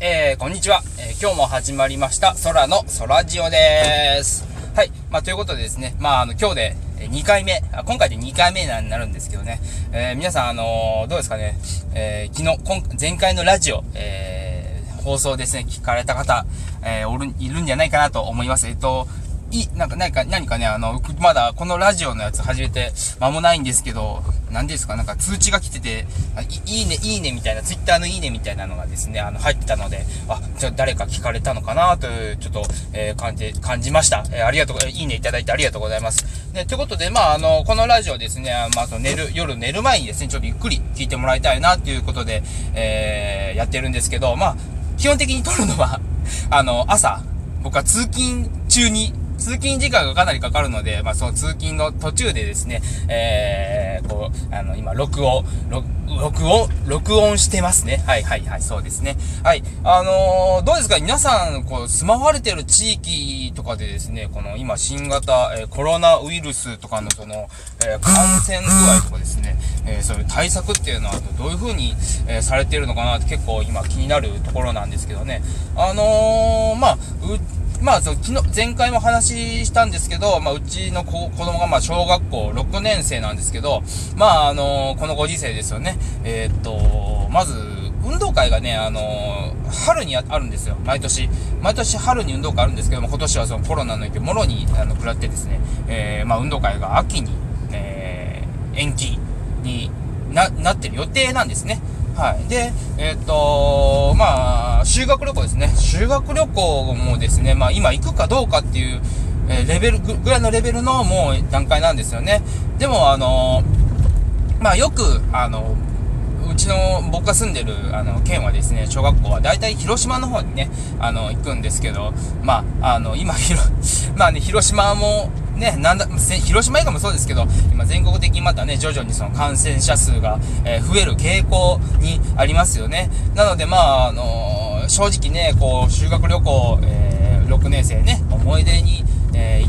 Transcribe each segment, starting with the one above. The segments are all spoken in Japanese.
えー、こんにちは。えー、今日も始まりました、空の空ジオです。はい。まあ、ということでですね、まあ、あの、今日で2回目、あ今回で2回目になるんですけどね、えー、皆さん、あのどうですかね、え昨日、今、前回のラジオ、え放送ですね、聞かれた方、えおる、いるんじゃないかなと思います。えっと、い、なんか、何か、何かね、あの、まだこのラジオのやつ始めて間もないんですけど、何ですか、なんか通知が来てて、いいね、いいねみたいな、ツイッターのいいねみたいなのがですね、あの、入ってたので、あ、じゃ誰か聞かれたのかなという、ちょっと、えー、感じ、感じました。えー、ありがとう、え、いいねいただいてありがとうございます。で、ということで、まあ、あの、このラジオですね、まあ、その寝る、夜寝る前にですね、ちょっとゆっくり聞いてもらいたいなっていうことで、え、やってるんですけど、まあ、基本的に撮るのは、あの、朝、僕は通勤中に通勤時間がかなりかかるので、まあ、その通勤の途中でですね、えー、こう、あの、今、録音、録音、録音してますね。はいはいはい、そうですね。はい。あのー、どうですか？皆さん、こう、住まわれてる地域とかでですね、この今、新型、えー、コロナウイルスとかのその、えー、感染具合とかですね、えそういう対策っていうのはどういう風に、えされてるのかなって結構今気になるところなんですけどね。あのまあ、うまあ、その昨日、前回も話したんですけど、まあ、うちの子子供が、まあ、小学校6年生なんですけど、まあ、あのー、このご時世ですよね。えー、っと、まず、運動会がね、あのー、春にあるんですよ。毎年。毎年春に運動会あるんですけども、今年はそのコロナの影響、もろに、あの、食らってですね、えー、まあ、運動会が秋に、えー、延期にな、なってる予定なんですね。はい。で、えっ、ー、とまあ、修学旅行ですね。修学旅行もですね、まあ今行くかどうかっていう、えー、レベルぐらいのレベルのもう段階なんですよね。でも、あのまあよく、あのうちの僕が住んでるあの県はですね、小学校は大体広島の方にね、あの、行くんですけど、まあ、あの、今、まあね、広島もね、なんだ、広島以外もそうですけど、今全国的にまたね、徐々にその感染者数が、えー、増える傾向にありますよね。なので、まあ、あのー、正直ね、こう、修学旅行、えー、6年生ね、思い出に、え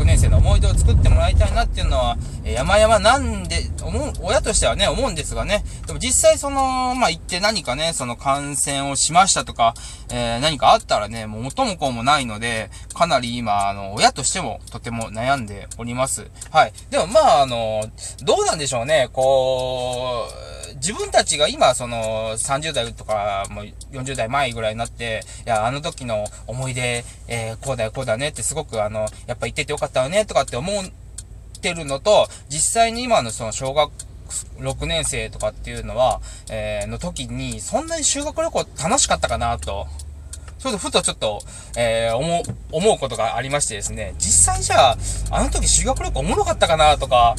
6年生の思い出を作ってもらいたいなっていうのは、え山々なんで、思う、親としてはね、思うんですがね。でも実際その、まあ、行って何かね、その感染をしましたとか、えー、何かあったらね、もう元も子もないので、かなり今、あの、親としてもとても悩んでおります。はい。でもまあ、あの、どうなんでしょうね、こう、自分たちが今、その、30代とか、もう40代前ぐらいになって、いや、あの時の思い出、えー、こうだよ、こうだねってすごく、あの、やっぱ言っててよかったよね、とかって思ってるのと、実際に今のその小学6年生とかっていうのは、えー、の時に、そんなに修学旅行楽しかったかなと。そうふとちょっと、えー、思う、思うことがありましてですね、実際じゃあ、あの時修学旅行おもろかったかなとか、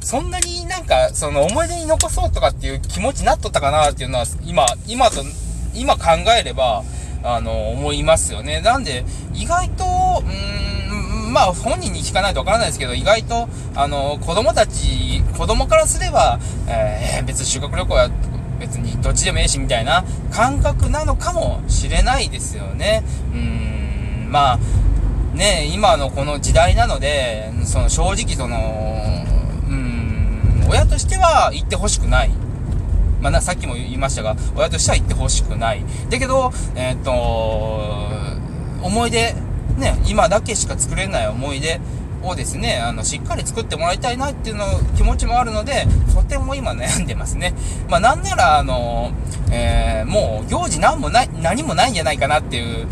そんなになんか、その思い出に残そうとかっていう気持ちになっとったかなっていうのは、今、今と、今考えれば、あの、思いますよね。なんで、意外と、うーん、まあ、本人に聞かないとわからないですけど、意外と、あの、子供たち、子供からすれば、えー、別に修学旅行や、別にどっちでもええし、みたいな感覚なのかもしれないですよね。うーん、まあ、ね、今のこの時代なので、その正直その、うん親としては行ってほしくない。まあ、さっきも言いましたが、親としては行ってほしくない。だけど、えー、っと、思い出、ね、今だけしか作れない思い出をですね、あの、しっかり作ってもらいたいなっていうの気持ちもあるので、とても今悩んでますね。まあ、なんなら、あの、えー、もう行事何もない、何もないんじゃないかなっていう、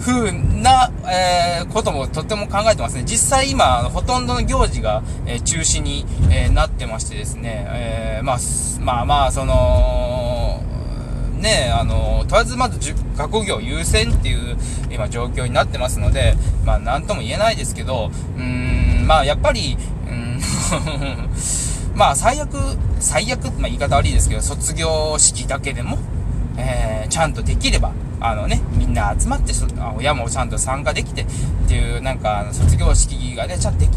風な、えー、こともとても考えてますね。実際今、ほとんどの行事が、えー、中止に、えー、なってましてですね、えまあ、まあまあ、その、ねあの、とりあえずまず学業優先っていう今状況になってますので、まあなんとも言えないですけど、うーん、まあやっぱり、うん、まあ最悪、最悪、まあ言い方悪いですけど、卒業式だけでも、えー、ちゃんとできれば、あのね、みんな集まって、親もちゃんと参加できてっていう、なんか、卒業式がね、ちゃんとでき、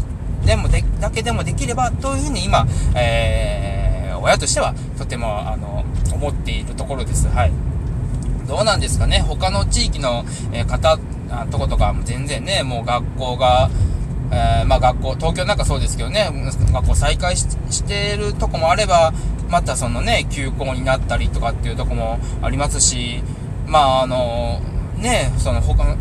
でもで、だけでもできれば、というふうに今、えー、親としては、とても、あの、思っているところです。はい。どうなんですかね、他の地域の、え、方、とことか全然ね、もう学校が、えー、まあ学校、東京なんかそうですけどね、学校再開してるとこもあれば、またそのね、休校になったりとかっていうとこもありますし、まあ、あの、ね、その他の、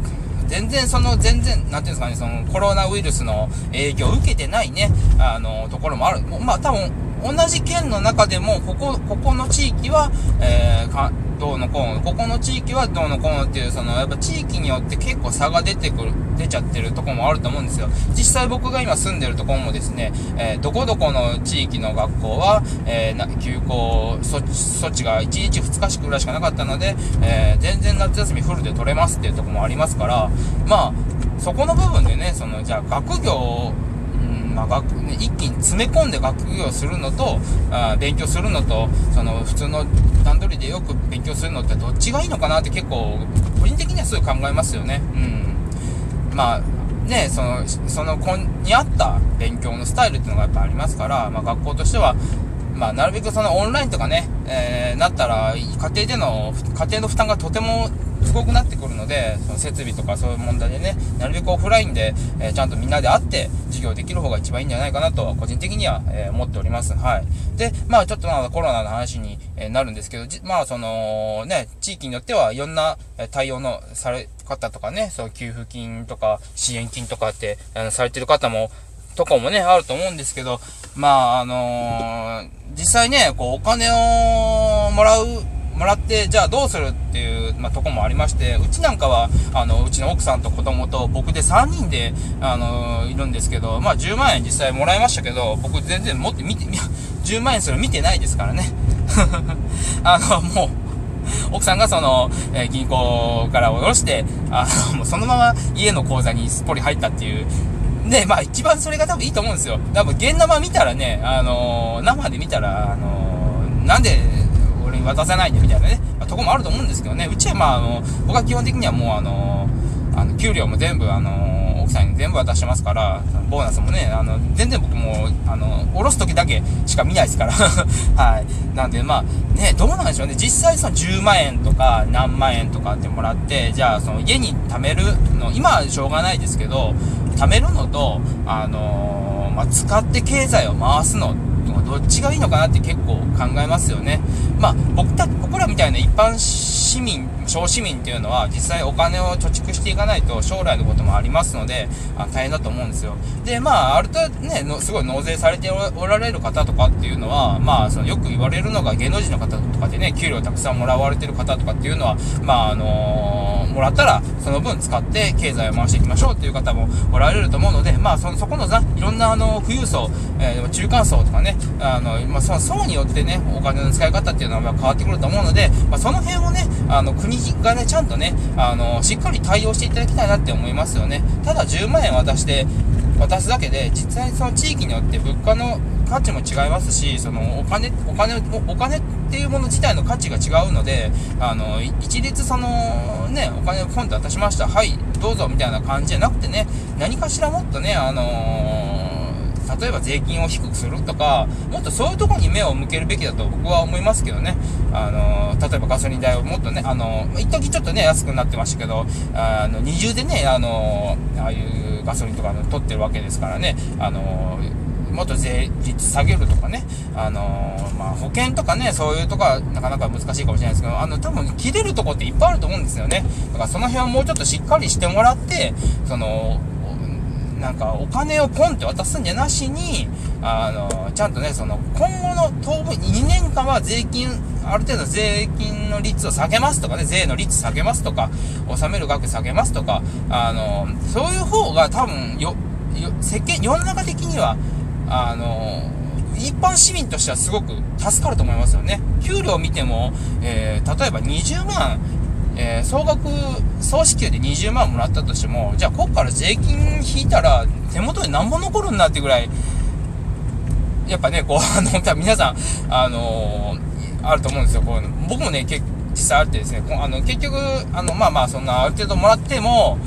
全然その、全然、なんていうんですかね、そのコロナウイルスの影響を受けてないね、あの、ところもある。まあ多分、同じ県の中でも、ここ、ここの地域は、えー、か、どうのこうの、ここの地域はどうのこうのっていう、その、やっぱ地域によって結構差が出てくる、出ちゃってるとこもあると思うんですよ。実際僕が今住んでるとこもですね、えー、どこどこの地域の学校は、えー、な休校措置、措置が1日2日しくらいしかなかったので、えー、全然夏休みフルで取れますっていうとこもありますから、まあ、そこの部分でね、その、じゃあ学業まあ、学、ね、一気に詰め込んで学業するのと、あ勉強するのと、その普通の段取りでよく勉強するのってどっちがいいのかなって結構、個人的にはすごい考えますよね。うん。まあ、ね、その、その子に合った勉強のスタイルっていうのがやっぱありますから、まあ学校としては、まあなるべくそのオンラインとかね、えー、なったら、家庭での、家庭の負担がとてもすごくなってくるので、その設備とかそういう問題でね、なるべくオフラインで、えー、ちゃんとみんなで会って授業できる方が一番いいんじゃないかなと、個人的には、えー、思っております。はい。で、まあちょっとまあコロナの話に、えー、なるんですけど、まあその、ね、地域によってはいろんな対応のされ方とかね、そう給付金とか支援金とかって、あのされてる方も、とかもね、あると思うんですけど、まあ、あのー、実際ね、こう、お金をもらうもらって、じゃあどうするっていう、まあ、とこもありまして、うちなんかは、あの、うちの奥さんと子供と僕で3人で、あの、いるんですけど、まあ、10万円実際もらいましたけど、僕全然持って見て、10万円する見てないですからね。あの、もう、奥さんがその、えー、銀行から下ろして、あの、もうそのまま家の口座にすっぽり入ったっていう、で、まあ一番それが多分いいと思うんですよ。多分現生見たらね、あのー、生で見たら、あのー、なんで渡せないんだみたいなね、まあ、とこもあると思うんですけどね、うちはまあ、あの、僕は基本的にはもうあの、あの、給料も全部あの、奥さんに全部渡してますから、ボーナスもね、あの、全然僕も、あの、おろす時だけしか見ないですから。はい。なんで、まあ、ね、どうなんでしょうね。実際その10万円とか何万円とかってもらって、じゃあその家に貯めるの、今はしょうがないですけど、貯めるのと、あのー、まあ、使って経済を回すのどっちがいいのかなって結構考えますよね。まあ、僕た、僕らみたいな一般市民、小市民っていうのは実際お金を貯蓄していかないと将来のこともありますので、あ大変だと思うんですよ。で、まあ、ある程度ね、のすごい納税されておられる方とかっていうのは、まあ、そのよく言われるのが芸能人の方とかでね、給料たくさんもらわれてる方とかっていうのは、まあ、あのー、もらったらその分使って経済を回していきましょうっていう方もおられると思うので、まあ、そのそこのさ、いろんなあの、富裕層、えー、中間層とかね、あの、まあ、その層によってね、お金の使い方っていうのは変わってくると思うので、まあ、その辺をね、あの、国がね、ちゃんとね、あの、しっかり対応していただきたいなって思いますよね。ただ10万円渡して、渡すだけで、実際その地域によって物価の価値も違いますし、そのお金、お金、お金っていうもの自体の価値が違うので、あの、一律その、ね、お金をポンと渡しました。はい、どうぞみたいな感じじゃなくてね、何かしらもっとね、あのー例えば税金を低くするとか、もっとそういうところに目を向けるべきだと僕は思いますけどね。あの、例えばガソリン代をもっとね、あの、一時ちょっとね、安くなってましたけど、あの、二重でね、あの、ああいうガソリンとかの取ってるわけですからね、あの、もっと税率下げるとかね、あのー、まあ、保険とかね、そういうとこはなかなか難しいかもしれないですけど、あの、多分切れるとこっていっぱいあると思うんですよね。だからその辺はもうちょっとしっかりしてもらって、その、なんかお金をポンって渡すんじゃなしに、あの、ちゃんとね、その、今後の当分、2年間は税金、ある程度税金の率を下げますとかね、税の率下げますとか、納める額下げますとか、あの、そういう方が多分、よ、よ、世間、世の中的には、あの、一般市民としてはすごく助かると思いますよね。給料を見ても、えー、例えば20万えー、総額、総支給で20万もらったとしても、じゃあこっから税金引いたら手元に何も残るんだってぐらい、やっぱね、こう、あの、多分皆さん、あのー、あると思うんですよ、こう。僕もね、結実際あってですね、あの、結局、あの、まあまあ、そんな、ある程度もらっても、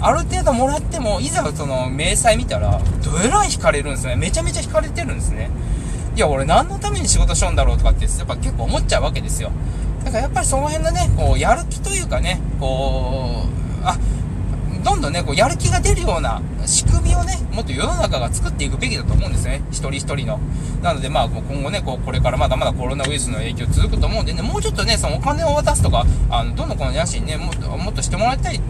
ある程度もらっても、いざその、明細見たら、どえらい引かれるんですね。めちゃめちゃ引かれてるんですね。いや、俺何のために仕事しようんだろうとかって、やっぱ結構思っちゃうわけですよ。だからやっぱりその辺のね、こう、やる気というかね、こう、あ、どんどんね、こう、やる気が出るような仕組みをね、もっと世の中が作っていくべきだと思うんですね。一人一人の。なので、まあ、今後ね、こう、これからまだまだコロナウイルスの影響続くと思うんでね、もうちょっとね、そのお金を渡すとか、あの、どんどんこの野心ね、もっと、もっとしてもらいたい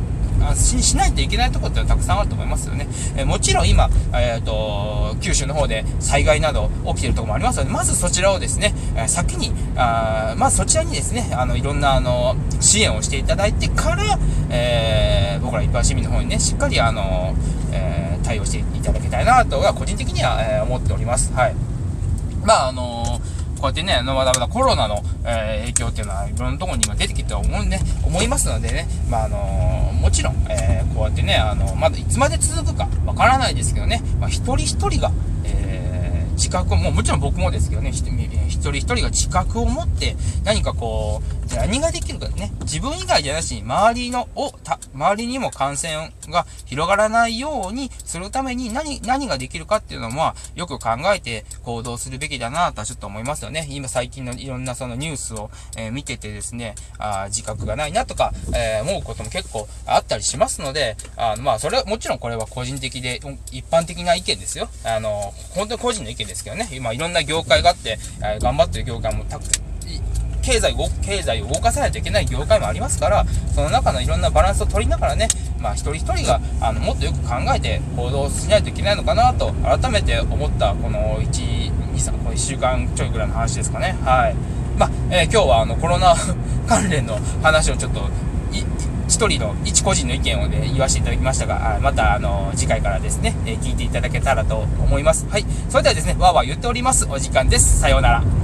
ししないといけないところってたくさんあると思いますよね。えもちろん今、えっ、ー、と、九州の方で災害など起きているところもありますので、まずそちらをですね、え先に、あまずそちらにですね、あの、いろんな、あの、支援をしていただいてから、えー、僕ら一般市民の方にね、しっかり、あの、え、対応していただきたいなとは、個人的には、え思っております。はい。まあ、あのこうやってね、まだまだコロナの、えー、影響っていうのは、いろんなところに今出てきて思うね、思いますのでね、まあ、あのー、もちろん、えー、こうやってね、あのまだいつまで続くかわからないですけどね、まあ、一人一人が、えー自覚も、もちろん僕もですけどね、一人一人が自覚を持って、何かこう、何ができるかね、自分以外じゃなしに、周りの、を、た、周りにも感染が広がらないようにするために何、何ができるかっていうのも、よく考えて行動するべきだなとはちょっと思いますよね。今最近のいろんなそのニュースを、えー、見ててですね、あ自覚がないなとか、えー、思うことも結構あったりしますので、あの、まあ、それはもちろんこれは個人的で、一般的な意見ですよ。あの、本当に個人の意見ですけどね、今いろんな業界があって、えー、頑張ってる業界もたくさん、経済を、経済を動かさないといけない業界もありますから、その中のいろんなバランスを取りながらね、まあ一人一人が、あの、もっとよく考えて行動しないといけないのかなと、改めて思った、この1、2、3、この1週間ちょいぐらいの話ですかね。はい。まあ、えー、今日はあの、コロナ 関連の話をちょっと、一人の、一個人の意見をね、言わせていただきましたが、また、あの、次回からですね、え、聞いていただけたらと思います。はい。それではですね、わーわー言っております。お時間です。さようなら。